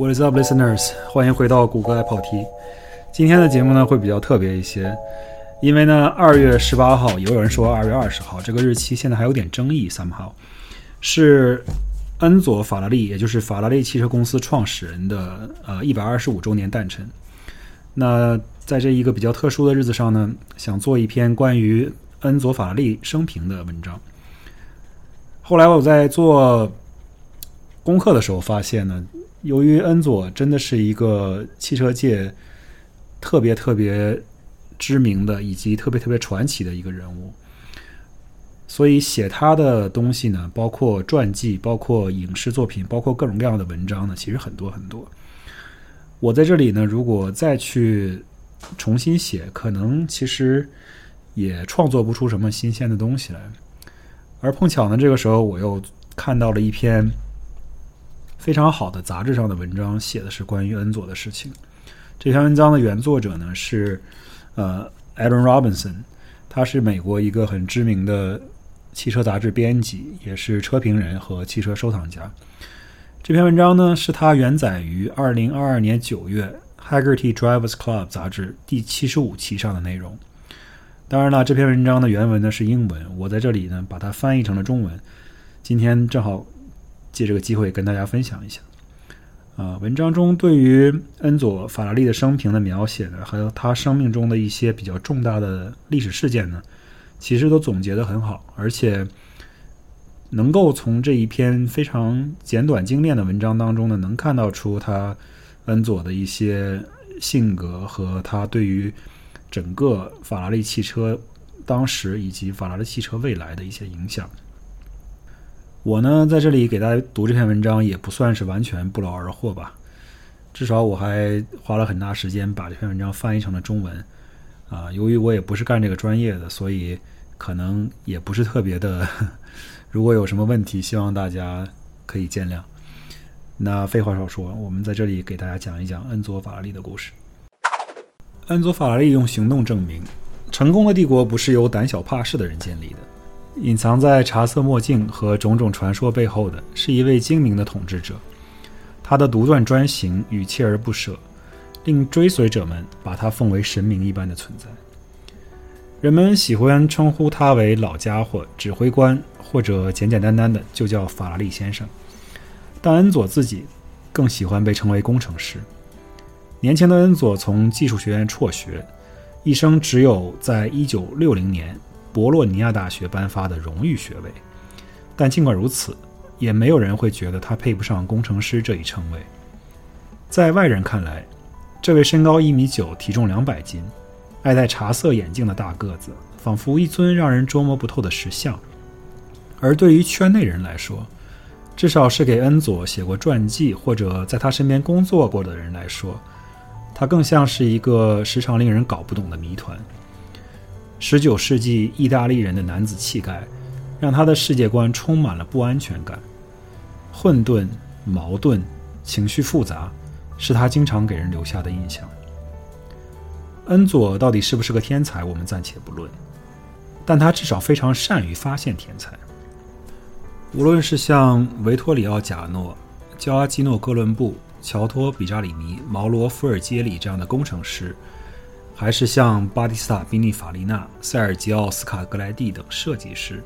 What is up, listeners？欢迎回到谷歌爱跑题。今天的节目呢会比较特别一些，因为呢二月十八号，也有人说二月二十号，这个日期现在还有点争议。somehow 是恩佐·法拉利，也就是法拉利汽车公司创始人的呃一百二十五周年诞辰。那在这一个比较特殊的日子上呢，想做一篇关于恩佐·法拉利生平的文章。后来我在做功课的时候发现呢，由于恩佐真的是一个汽车界特别特别知名的以及特别特别传奇的一个人物，所以写他的东西呢，包括传记、包括影视作品、包括各种各样的文章呢，其实很多很多。我在这里呢，如果再去重新写，可能其实也创作不出什么新鲜的东西来。而碰巧呢，这个时候我又看到了一篇非常好的杂志上的文章，写的是关于恩佐的事情。这篇文章的原作者呢是呃 Aaron Robinson，他是美国一个很知名的汽车杂志编辑，也是车评人和汽车收藏家。这篇文章呢，是他原载于二零二二年九月《Haggerty Drivers Club》杂志第七十五期上的内容。当然了，这篇文章的原文呢是英文，我在这里呢把它翻译成了中文。今天正好借这个机会跟大家分享一下。啊，文章中对于恩佐·法拉利的生平的描写呢，还有他生命中的一些比较重大的历史事件呢，其实都总结得很好，而且。能够从这一篇非常简短精炼的文章当中呢，能看到出他恩佐的一些性格和他对于整个法拉利汽车当时以及法拉利汽车未来的一些影响。我呢在这里给大家读这篇文章，也不算是完全不劳而获吧，至少我还花了很大时间把这篇文章翻译成了中文。啊，由于我也不是干这个专业的，所以可能也不是特别的。如果有什么问题，希望大家可以见谅。那废话少说，我们在这里给大家讲一讲恩佐·法拉利的故事。恩佐·法拉利用行动证明，成功的帝国不是由胆小怕事的人建立的。隐藏在茶色墨镜和种种传说背后的是一位精明的统治者。他的独断专行与锲而不舍，令追随者们把他奉为神明一般的存在。人们喜欢称呼他为老家伙、指挥官。或者简简单单的就叫法拉利先生，但恩佐自己更喜欢被称为工程师。年轻的恩佐从技术学院辍学，一生只有在1960年博洛尼亚大学颁发的荣誉学位。但尽管如此，也没有人会觉得他配不上工程师这一称谓。在外人看来，这位身高一米九、体重两百斤、爱戴茶色眼镜的大个子，仿佛一尊让人捉摸不透的石像。而对于圈内人来说，至少是给恩佐写过传记或者在他身边工作过的人来说，他更像是一个时常令人搞不懂的谜团。十九世纪意大利人的男子气概，让他的世界观充满了不安全感，混沌、矛盾、情绪复杂，是他经常给人留下的印象。恩佐到底是不是个天才，我们暂且不论，但他至少非常善于发现天才。无论是像维托里奥·贾诺、焦阿基诺·哥伦布、乔托·比扎里尼、毛罗·福尔杰里这样的工程师，还是像巴蒂斯塔·宾利法利纳、塞尔吉奥·斯卡格莱蒂等设计师，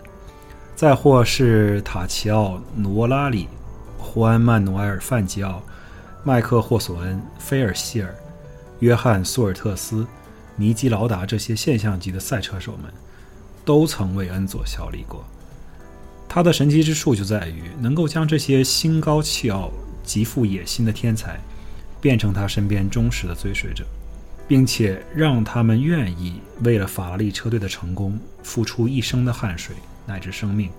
再或是塔奇奥·努沃拉里、胡安·曼努埃尔·范吉奥、麦克·霍索恩、菲尔希尔、约翰·苏尔特斯、尼基劳达这些现象级的赛车手们，都曾为恩佐效力过。他的神奇之处就在于能够将这些心高气傲、极富野心的天才，变成他身边忠实的追随者，并且让他们愿意为了法拉利车队的成功付出一生的汗水乃至生命。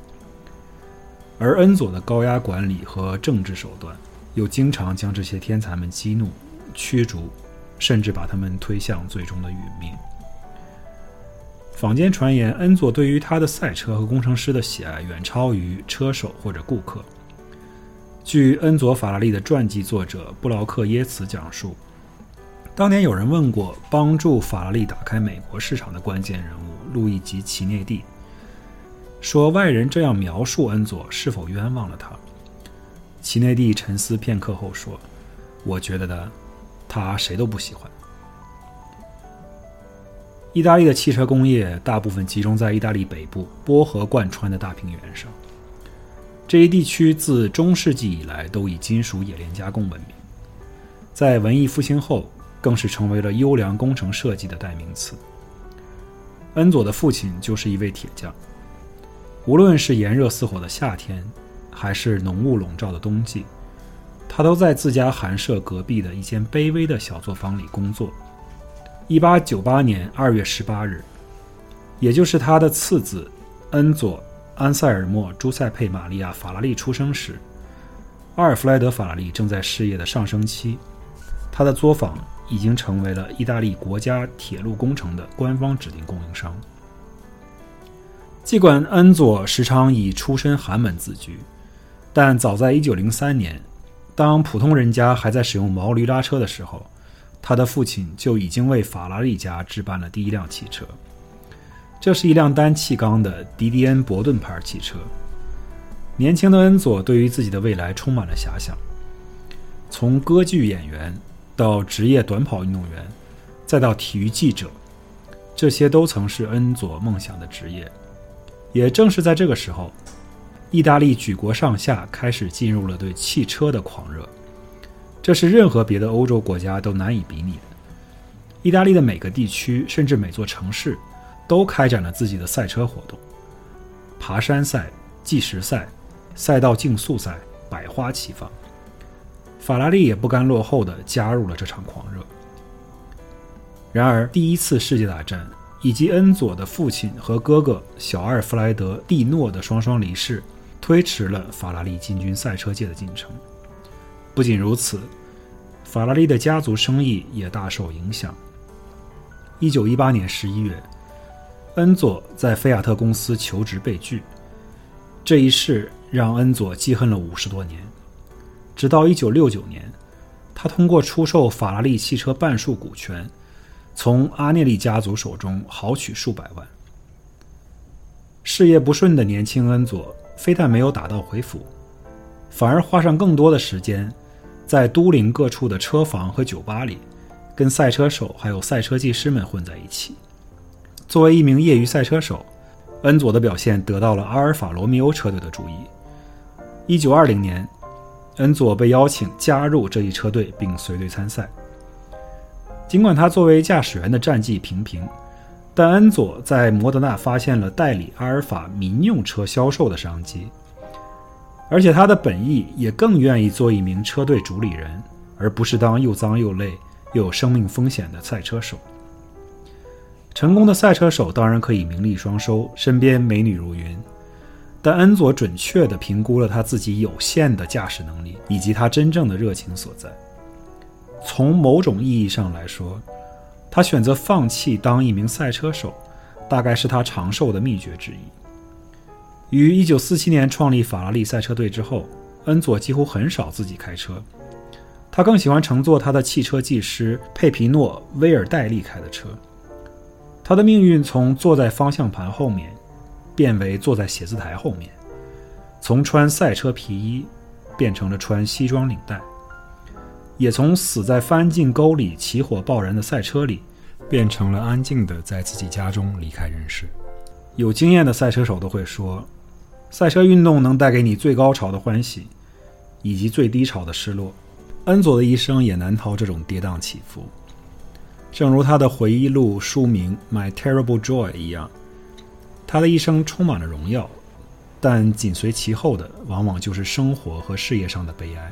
而恩佐的高压管理和政治手段，又经常将这些天才们激怒、驱逐，甚至把他们推向最终的殒命。坊间传言，恩佐对于他的赛车和工程师的喜爱远超于车手或者顾客。据恩佐·法拉利的传记作者布劳克耶茨讲述，当年有人问过帮助法拉利打开美国市场的关键人物路易吉·齐内蒂，说外人这样描述恩佐是否冤枉了他？齐内蒂沉思片刻后说：“我觉得呢，他谁都不喜欢。意大利的汽车工业大部分集中在意大利北部波河贯穿的大平原上，这一地区自中世纪以来都以金属冶炼加工闻名，在文艺复兴后更是成为了优良工程设计的代名词。恩佐的父亲就是一位铁匠，无论是炎热似火的夏天，还是浓雾笼罩的冬季，他都在自家寒舍隔壁的一间卑微的小作坊里工作。一八九八年二月十八日，也就是他的次子恩佐·安塞尔莫·朱塞佩·玛利亚·法拉利出生时，阿尔弗莱德·法拉利正在事业的上升期，他的作坊已经成为了意大利国家铁路工程的官方指定供应商。尽管恩佐时常以出身寒门自居，但早在一九零三年，当普通人家还在使用毛驴拉车的时候。他的父亲就已经为法拉利家置办了第一辆汽车，这是一辆单气缸的迪迪恩伯顿牌汽车。年轻的恩佐对于自己的未来充满了遐想，从歌剧演员到职业短跑运动员，再到体育记者，这些都曾是恩佐梦想的职业。也正是在这个时候，意大利举国上下开始进入了对汽车的狂热。这是任何别的欧洲国家都难以比拟的。意大利的每个地区，甚至每座城市，都开展了自己的赛车活动：爬山赛、计时赛、赛道竞速赛，百花齐放。法拉利也不甘落后的加入了这场狂热。然而，第一次世界大战以及恩佐的父亲和哥哥小阿尔弗莱德·蒂诺的双双离世，推迟了法拉利进军赛车界的进程。不仅如此，法拉利的家族生意也大受影响。一九一八年十一月，恩佐在菲亚特公司求职被拒，这一事让恩佐记恨了五十多年。直到一九六九年，他通过出售法拉利汽车半数股权，从阿涅利家族手中豪取数百万。事业不顺的年轻恩佐非但没有打道回府，反而花上更多的时间。在都灵各处的车房和酒吧里，跟赛车手还有赛车技师们混在一起。作为一名业余赛车手，恩佐的表现得到了阿尔法罗密欧车队的注意。1920年，恩佐被邀请加入这一车队并随队参赛。尽管他作为驾驶员的战绩平平，但恩佐在摩德纳发现了代理阿尔法民用车销售的商机。而且他的本意也更愿意做一名车队主理人，而不是当又脏又累又有生命风险的赛车手。成功的赛车手当然可以名利双收，身边美女如云，但恩佐准确地评估了他自己有限的驾驶能力以及他真正的热情所在。从某种意义上来说，他选择放弃当一名赛车手，大概是他长寿的秘诀之一。于1947年创立法拉利赛车队之后，恩佐几乎很少自己开车，他更喜欢乘坐他的汽车技师佩皮诺·威尔戴利开的车。他的命运从坐在方向盘后面，变为坐在写字台后面；从穿赛车皮衣，变成了穿西装领带；也从死在翻进沟里起火爆燃的赛车里，变成了安静的在自己家中离开人世。有经验的赛车手都会说。赛车运动能带给你最高潮的欢喜，以及最低潮的失落。恩佐的一生也难逃这种跌宕起伏。正如他的回忆录书名《My Terrible Joy》一样，他的一生充满了荣耀，但紧随其后的往往就是生活和事业上的悲哀。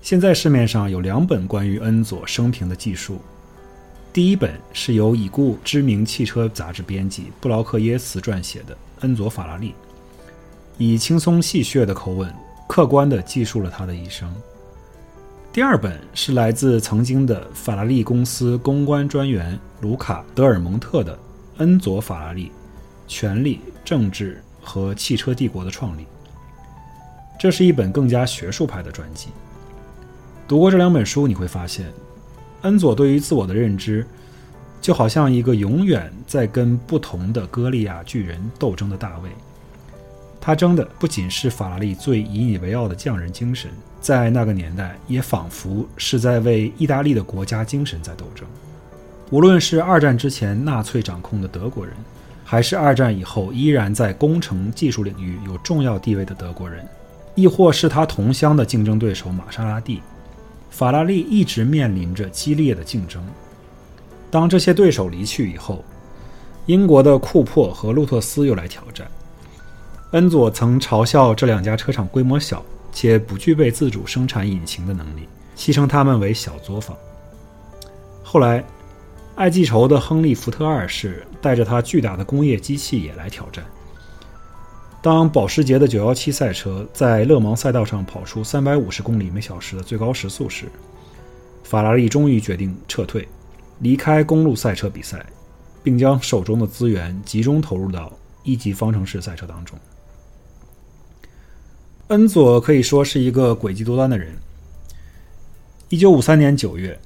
现在市面上有两本关于恩佐生平的记述，第一本是由已故知名汽车杂志编辑布劳克耶茨撰写的。恩佐·法拉利以轻松戏谑的口吻，客观地记述了他的一生。第二本是来自曾经的法拉利公司公关专员卢卡·德尔蒙特的《恩佐·法拉利：权力、政治和汽车帝国的创立》。这是一本更加学术派的传记。读过这两本书，你会发现，恩佐对于自我的认知。就好像一个永远在跟不同的歌利亚巨人斗争的大卫，他争的不仅是法拉利最引以为傲的匠人精神，在那个年代也仿佛是在为意大利的国家精神在斗争。无论是二战之前纳粹掌控的德国人，还是二战以后依然在工程技术领域有重要地位的德国人，亦或是他同乡的竞争对手玛莎拉蒂，法拉利一直面临着激烈的竞争。当这些对手离去以后，英国的库珀和路特斯又来挑战。恩佐曾嘲笑这两家车厂规模小，且不具备自主生产引擎的能力，戏称他们为小作坊。后来，爱记仇的亨利·福特二世带着他巨大的工业机器也来挑战。当保时捷的917赛车在勒芒赛道上跑出350公里每小时的最高时速时，法拉利终于决定撤退，离开公路赛车比赛，并将手中的资源集中投入到一级方程式赛车当中。恩佐可以说是一个诡计多端的人。一九五三年九月，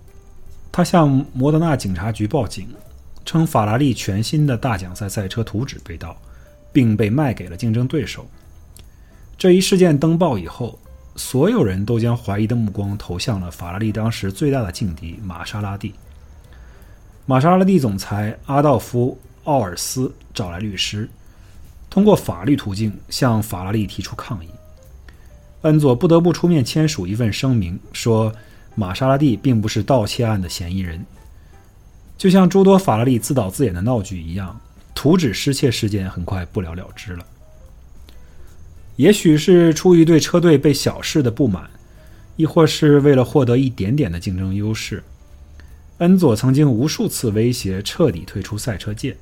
他向摩德纳警察局报警，称法拉利全新的大奖赛赛车图纸被盗，并被卖给了竞争对手。这一事件登报以后，所有人都将怀疑的目光投向了法拉利当时最大的劲敌玛莎拉蒂。玛莎拉蒂总裁阿道夫·奥尔斯找来律师，通过法律途径向法拉利提出抗议。恩佐不得不出面签署一份声明，说玛莎拉蒂并不是盗窃案的嫌疑人。就像诸多法拉利自导自演的闹剧一样，图纸失窃事件很快不了了之了。也许是出于对车队被小视的不满，亦或是为了获得一点点的竞争优势，恩佐曾经无数次威胁彻底退出赛车界。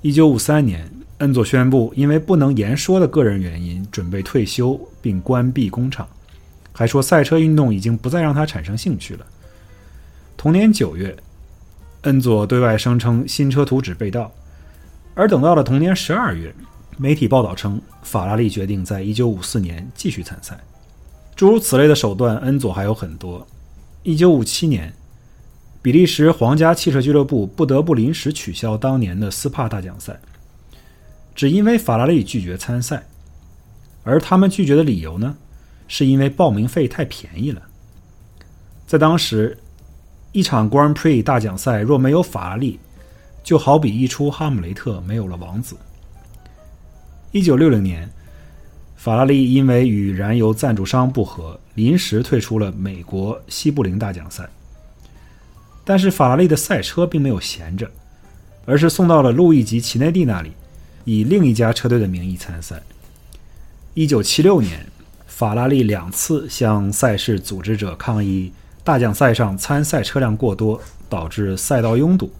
一九五三年。恩佐宣布，因为不能言说的个人原因，准备退休并关闭工厂，还说赛车运动已经不再让他产生兴趣了。同年九月，恩佐对外声称新车图纸被盗，而等到了同年十二月，媒体报道称法拉利决定在一九五四年继续参赛。诸如此类的手段，恩佐还有很多。一九五七年，比利时皇家汽车俱乐部不得不临时取消当年的斯帕大奖赛。只因为法拉利拒绝参赛，而他们拒绝的理由呢，是因为报名费太便宜了。在当时，一场 Grand Prix 大奖赛若没有法拉利，就好比一出《哈姆雷特》没有了王子。一九六零年，法拉利因为与燃油赞助商不和，临时退出了美国西部林大奖赛。但是法拉利的赛车并没有闲着，而是送到了路易吉·齐内蒂那里。以另一家车队的名义参赛。一九七六年，法拉利两次向赛事组织者抗议大奖赛上参赛车辆过多，导致赛道拥堵。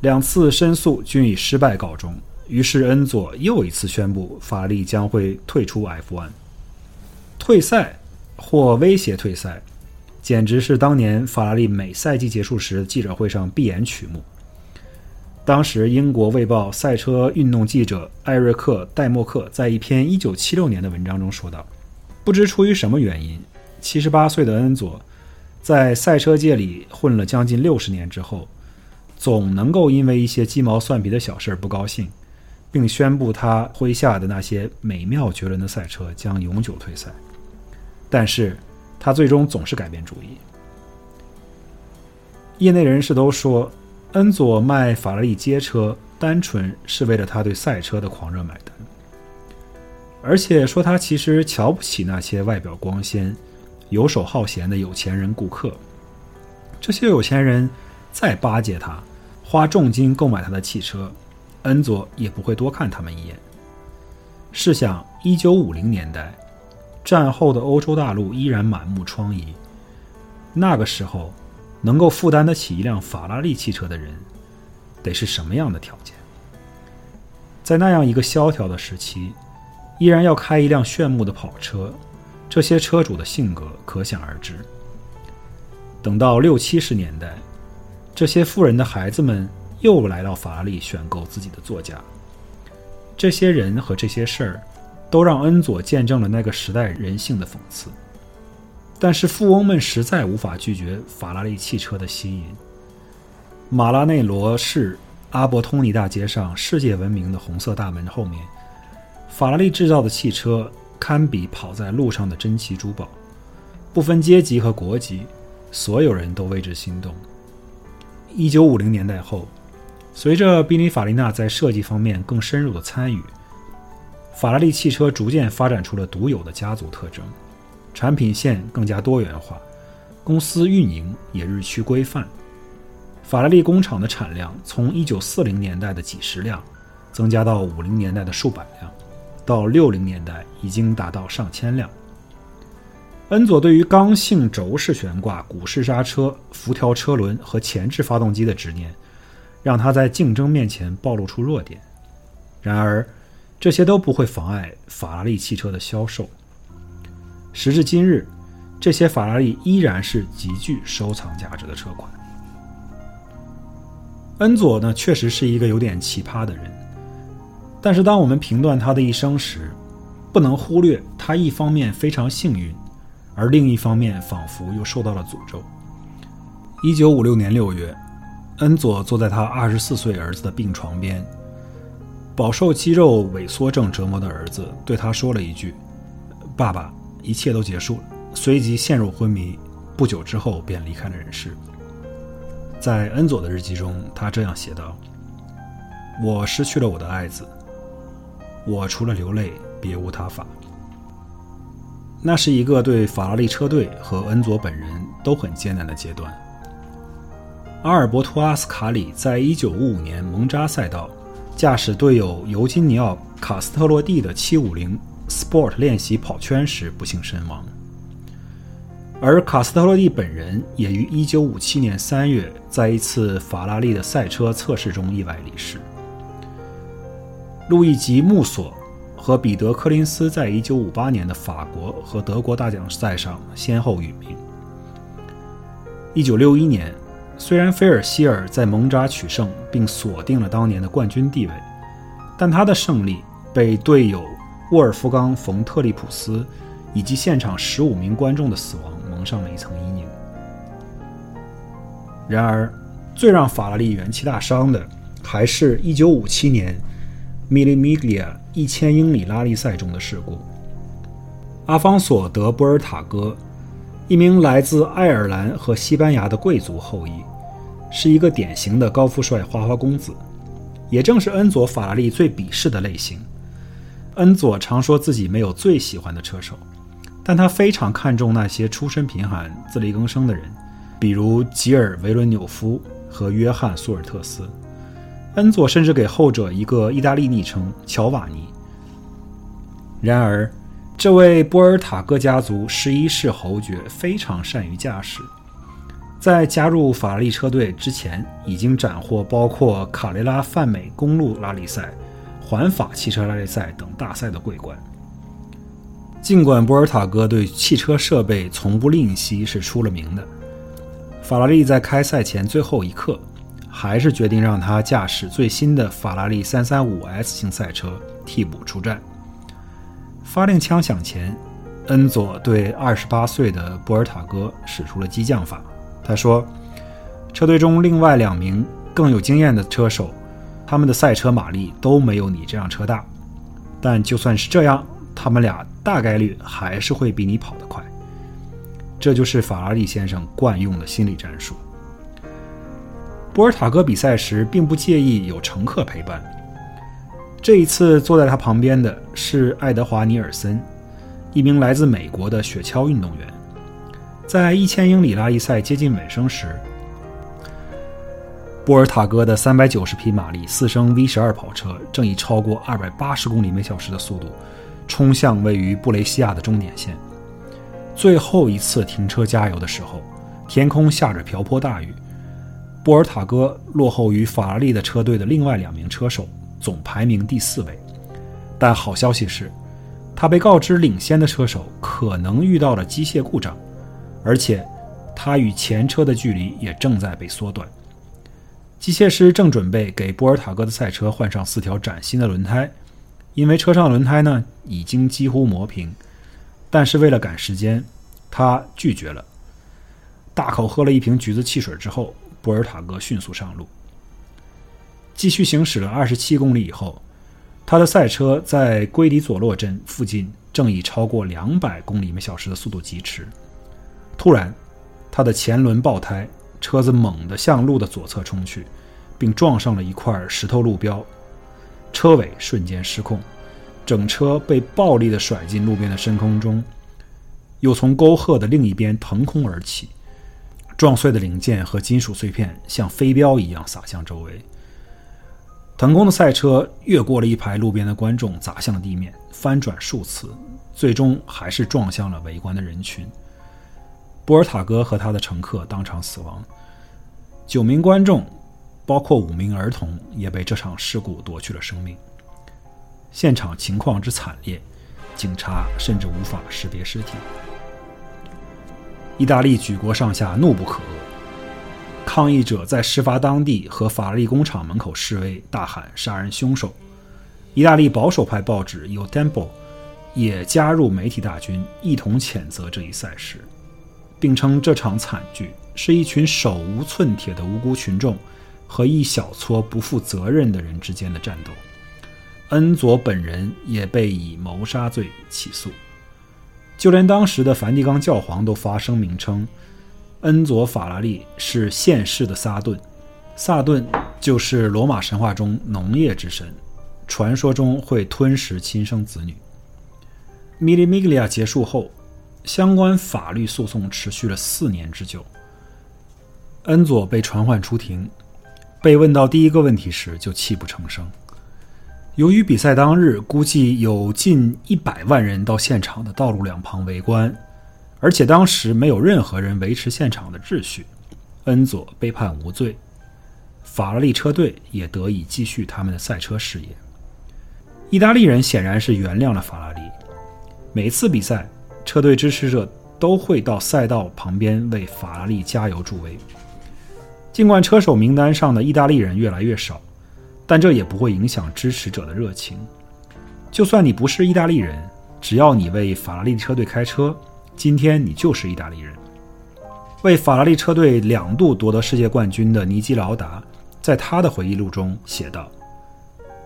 两次申诉均以失败告终。于是恩佐又一次宣布，法拉利将会退出 F1。退赛或威胁退赛，简直是当年法拉利每赛季结束时记者会上必演曲目。当时，英国《卫报》赛车运动记者艾瑞克·戴默克在一篇1976年的文章中说道：“不知出于什么原因，78岁的恩佐在赛车界里混了将近六十年之后，总能够因为一些鸡毛蒜皮的小事不高兴，并宣布他麾下的那些美妙绝伦的赛车将永久退赛。但是，他最终总是改变主意。业内人士都说。”恩佐卖法拉利街车，单纯是为了他对赛车的狂热买单，而且说他其实瞧不起那些外表光鲜、游手好闲的有钱人顾客。这些有钱人再巴结他，花重金购买他的汽车，恩佐也不会多看他们一眼。试想，一九五零年代，战后的欧洲大陆依然满目疮痍，那个时候。能够负担得起一辆法拉利汽车的人，得是什么样的条件？在那样一个萧条的时期，依然要开一辆炫目的跑车，这些车主的性格可想而知。等到六七十年代，这些富人的孩子们又来到法拉利选购自己的座驾。这些人和这些事儿，都让恩佐见证了那个时代人性的讽刺。但是富翁们实在无法拒绝法拉利汽车的吸引。马拉内罗市阿伯通尼大街上世界闻名的红色大门后面，法拉利制造的汽车堪比跑在路上的珍奇珠宝，不分阶级和国籍，所有人都为之心动。一九五零年代后，随着宾尼法利纳在设计方面更深入的参与，法拉利汽车逐渐发展出了独有的家族特征，产品线更加多元化，公司运营也日趋规范。法拉利工厂的产量从一九四零年代的几十辆，增加到五零年代的数百辆。到六零年代，已经达到上千辆。恩佐对于刚性轴式悬挂、鼓式刹车、辐条车轮和前置发动机的执念，让他在竞争面前暴露出弱点。然而，这些都不会妨碍法拉利汽车的销售。时至今日，这些法拉利依然是极具收藏价值的车款。恩佐呢，确实是一个有点奇葩的人。但是，当我们评断他的一生时，不能忽略他一方面非常幸运，而另一方面仿佛又受到了诅咒。一九五六年六月，恩佐坐在他二十四岁儿子的病床边，饱受肌肉萎缩症折磨的儿子对他说了一句：“爸爸，一切都结束了。”随即陷入昏迷，不久之后便离开了人世。在恩佐的日记中，他这样写道：“我失去了我的爱子。”我除了流泪，别无他法。那是一个对法拉利车队和恩佐本人都很艰难的阶段。阿尔伯托·阿斯卡里在1955年蒙扎赛道驾驶队友尤金尼奥·卡斯特洛蒂的750 Sport 练习跑圈时不幸身亡，而卡斯特洛蒂本人也于1957年3月在一次法拉利的赛车测试中意外离世。路易吉·穆索和彼得·柯林斯在1958年的法国和德国大奖赛上先后殒命。1961年，虽然菲尔希尔在蒙扎取胜并锁定了当年的冠军地位，但他的胜利被队友沃尔夫冈·冯特利普斯以及现场15名观众的死亡蒙上了一层阴影。然而，最让法拉利元气大伤的，还是一957年。米利亚一千英里拉力赛中的事故。阿方索·德波尔塔戈，一名来自爱尔兰和西班牙的贵族后裔，是一个典型的高富帅花花公子，也正是恩佐·法拉利最鄙视的类型。恩佐常说自己没有最喜欢的车手，但他非常看重那些出身贫寒、自力更生的人，比如吉尔·维伦纽夫和约翰·苏尔特斯。恩佐甚至给后者一个意大利昵称“乔瓦尼”。然而，这位波尔塔戈家族十一世侯爵非常善于驾驶，在加入法拉利车队之前，已经斩获包括卡雷拉泛美公路拉力赛、环法汽车拉力赛等大赛的桂冠。尽管波尔塔戈对汽车设备从不吝惜，是出了名的，法拉利在开赛前最后一刻。还是决定让他驾驶最新的法拉利 335S 型赛车替补出战。发令枪响前，恩佐对28岁的博尔塔戈使出了激将法。他说：“车队中另外两名更有经验的车手，他们的赛车马力都没有你这辆车大。但就算是这样，他们俩大概率还是会比你跑得快。这就是法拉利先生惯用的心理战术。”波尔塔戈比赛时并不介意有乘客陪伴。这一次坐在他旁边的是爱德华·尼尔森，一名来自美国的雪橇运动员。在一千英里拉力赛接近尾声时，波尔塔戈的三百九十匹马力四升 V 十二跑车正以超过二百八十公里每小时的速度冲向位于布雷西亚的终点线。最后一次停车加油的时候，天空下着瓢泼大雨。波尔塔戈落后于法拉利的车队的另外两名车手，总排名第四位。但好消息是，他被告知领先的车手可能遇到了机械故障，而且他与前车的距离也正在被缩短。机械师正准备给波尔塔戈的赛车换上四条崭新的轮胎，因为车上轮胎呢已经几乎磨平。但是为了赶时间，他拒绝了。大口喝了一瓶橘子汽水之后。博尔塔格迅速上路，继续行驶了二十七公里以后，他的赛车在圭迪佐洛镇附近正以超过两百公里每小时的速度疾驰。突然，他的前轮爆胎，车子猛地向路的左侧冲去，并撞上了一块石头路标，车尾瞬间失控，整车被暴力地甩进路边的深空中，又从沟壑的另一边腾空而起，撞碎的零件和金属碎片像飞镖一样洒向周围。腾空的赛车越过了一排路边的观众，砸向地面，翻转数次，最终还是撞向了围观的人群。波尔塔哥和他的乘客当场死亡，九名观众，包括五名儿童，也被这场事故夺去了生命。现场情况之惨烈，警察甚至无法识别尸体。意大利举国上下怒不可遏，抗议者在事发当地和法拉利工厂门口示威，大喊“杀人凶手”。意大利保守派报纸《有 Tempo》也加入媒体大军，一同谴责这一赛事。并称这场惨剧是一群手无寸铁的无辜群众和一小撮不负责任的人之间的战斗。恩佐本人也被以谋杀罪起诉，就连当时的梵蒂冈教皇都发声明称，恩佐法拉利是现世的撒顿。撒顿就是罗马神话中农业之神，传说中会吞食亲生子女。米利米格利亚结束后。相关法律诉讼持续了四年之久。恩佐被传唤出庭，被问到第一个问题时就泣不成声。由于比赛当日估计有近一百万人到现场的道路两旁围观，而且当时没有任何人维持现场的秩序，恩佐被判无罪。法拉利车队也得以继续他们的赛车事业。意大利人显然是原谅了法拉利，每次比赛。车队支持者都会到赛道旁边为法拉利加油助威。尽管车手名单上的意大利人越来越少，但这也不会影响支持者的热情。就算你不是意大利人，只要你为法拉利车队开车，今天你就是意大利人。为法拉利车队两度夺得世界冠军的尼基劳达，在他的回忆录中写道。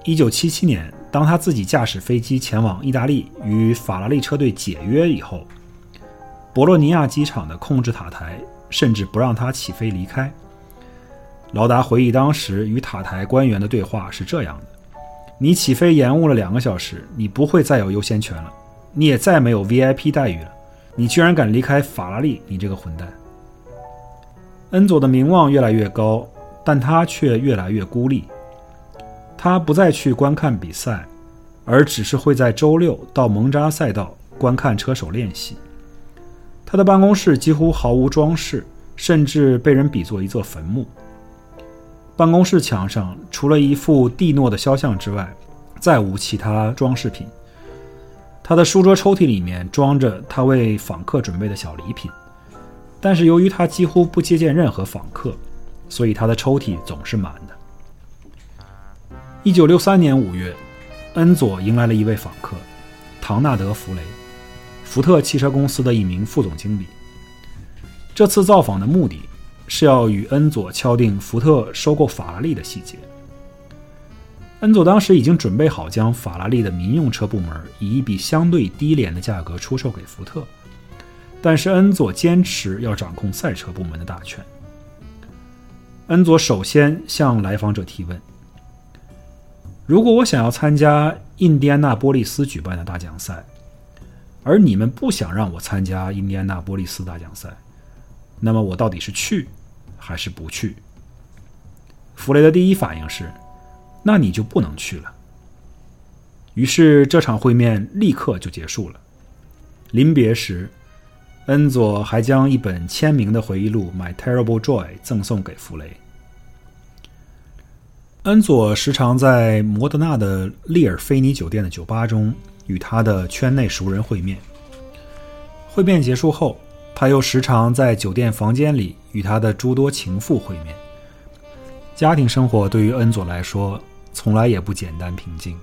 一九七七年，当他自己驾驶飞机前往意大利与法拉利车队解约以后，博洛尼亚机场的控制塔台甚至不让他起飞离开。劳达回忆当时与塔台官员的对话是这样的：“你起飞延误了两个小时，你不会再有优先权了，你也再没有 VIP 待遇了。你居然敢离开法拉利，你这个混蛋！”恩佐的名望越来越高，但他却越来越孤立。他不再去观看比赛，而只是会在周六到蒙扎赛道观看车手练习。他的办公室几乎毫无装饰，甚至被人比作一座坟墓。办公室墙上除了一幅蒂诺的肖像之外，再无其他装饰品。他的书桌抽屉里面装着他为访客准备的小礼品，但是由于他几乎不接见任何访客，所以他的抽屉总是满的。一九六三年五月，恩佐迎来了一位访客，唐纳德·弗雷，福特汽车公司的一名副总经理。这次造访的目的是要与恩佐敲定福特收购法拉利的细节。恩佐当时已经准备好将法拉利的民用车部门以一笔相对低廉的价格出售给福特，但是恩佐坚持要掌控赛车部门的大权。恩佐首先向来访者提问。如果我想要参加印第安纳波利斯举办的大奖赛，而你们不想让我参加印第安纳波利斯大奖赛，那么我到底是去还是不去？弗雷的第一反应是：那你就不能去了。于是这场会面立刻就结束了。临别时，恩佐还将一本签名的回忆录《My Terrible Joy》赠送给弗雷。恩佐时常在摩德纳的利尔菲尼酒店的酒吧中与他的圈内熟人会面。会面结束后，他又时常在酒店房间里与他的诸多情妇会面。家庭生活对于恩佐来说从来也不简单平静。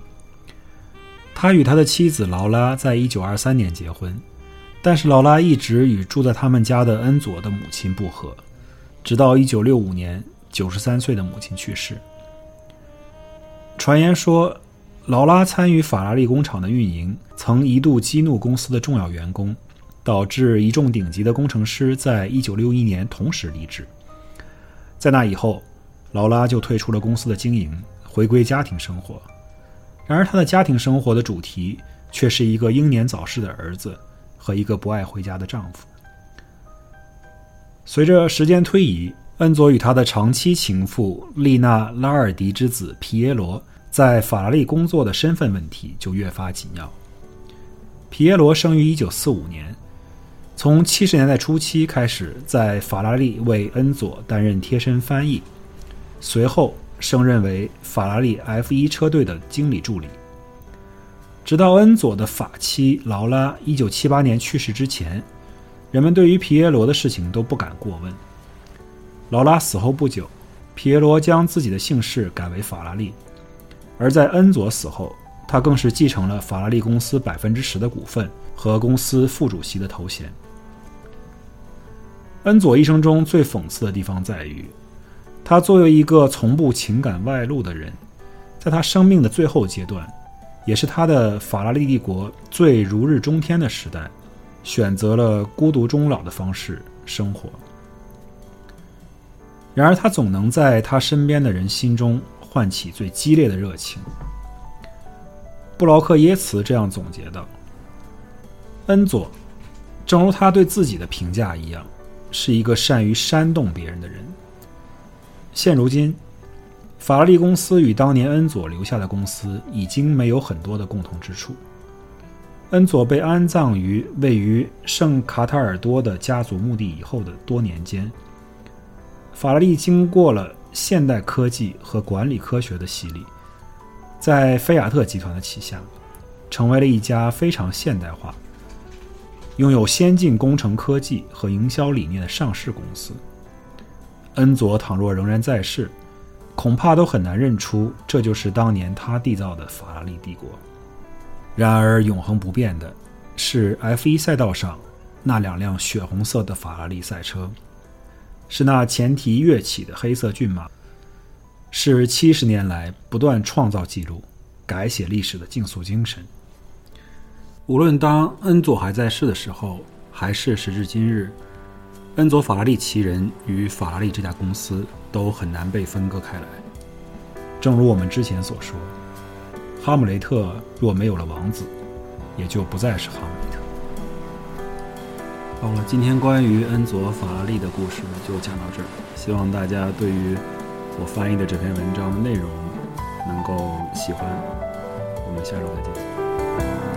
他与他的妻子劳拉在一九二三年结婚，但是劳拉一直与住在他们家的恩佐的母亲不和，直到一九六五年九十三岁的母亲去世。传言说，劳拉参与法拉利工厂的运营，曾一度激怒公司的重要员工，导致一众顶级的工程师在一九六一年同时离职。在那以后，劳拉就退出了公司的经营，回归家庭生活。然而，她的家庭生活的主题却是一个英年早逝的儿子和一个不爱回家的丈夫。随着时间推移，恩佐与他的长期情妇丽娜·拉尔迪之子皮耶罗。在法拉利工作的身份问题就越发紧要。皮耶罗生于1945年，从70年代初期开始在法拉利为恩佐担任贴身翻译，随后升任为法拉利 F1 车队的经理助理。直到恩佐的法妻劳拉1978年去世之前，人们对于皮耶罗的事情都不敢过问。劳拉死后不久，皮耶罗将自己的姓氏改为法拉利。而在恩佐死后，他更是继承了法拉利公司百分之十的股份和公司副主席的头衔。恩佐一生中最讽刺的地方在于，他作为一个从不情感外露的人，在他生命的最后阶段，也是他的法拉利帝国最如日中天的时代，选择了孤独终老的方式生活。然而，他总能在他身边的人心中。唤起最激烈的热情。布劳克耶茨这样总结道：“恩佐，正如他对自己的评价一样，是一个善于煽动别人的人。现如今，法拉利公司与当年恩佐留下的公司已经没有很多的共同之处。恩佐被安葬于位于圣卡塔尔多的家族墓地以后的多年间，法拉利经过了。”现代科技和管理科学的洗礼，在菲亚特集团的旗下，成为了一家非常现代化、拥有先进工程科技和营销理念的上市公司。恩佐倘若仍然在世，恐怕都很难认出这就是当年他缔造的法拉利帝国。然而，永恒不变的是 F1 赛道上那两辆血红色的法拉利赛车。是那前蹄跃起的黑色骏马，是七十年来不断创造纪录、改写历史的竞速精神。无论当恩佐还在世的时候，还是时至今日，恩佐法拉利奇人与法拉利这家公司都很难被分割开来。正如我们之前所说，哈姆雷特若没有了王子，也就不再是哈姆雷特。好了，今天关于恩佐·法拉利的故事就讲到这儿。希望大家对于我翻译的这篇文章内容能够喜欢。我们下周再见。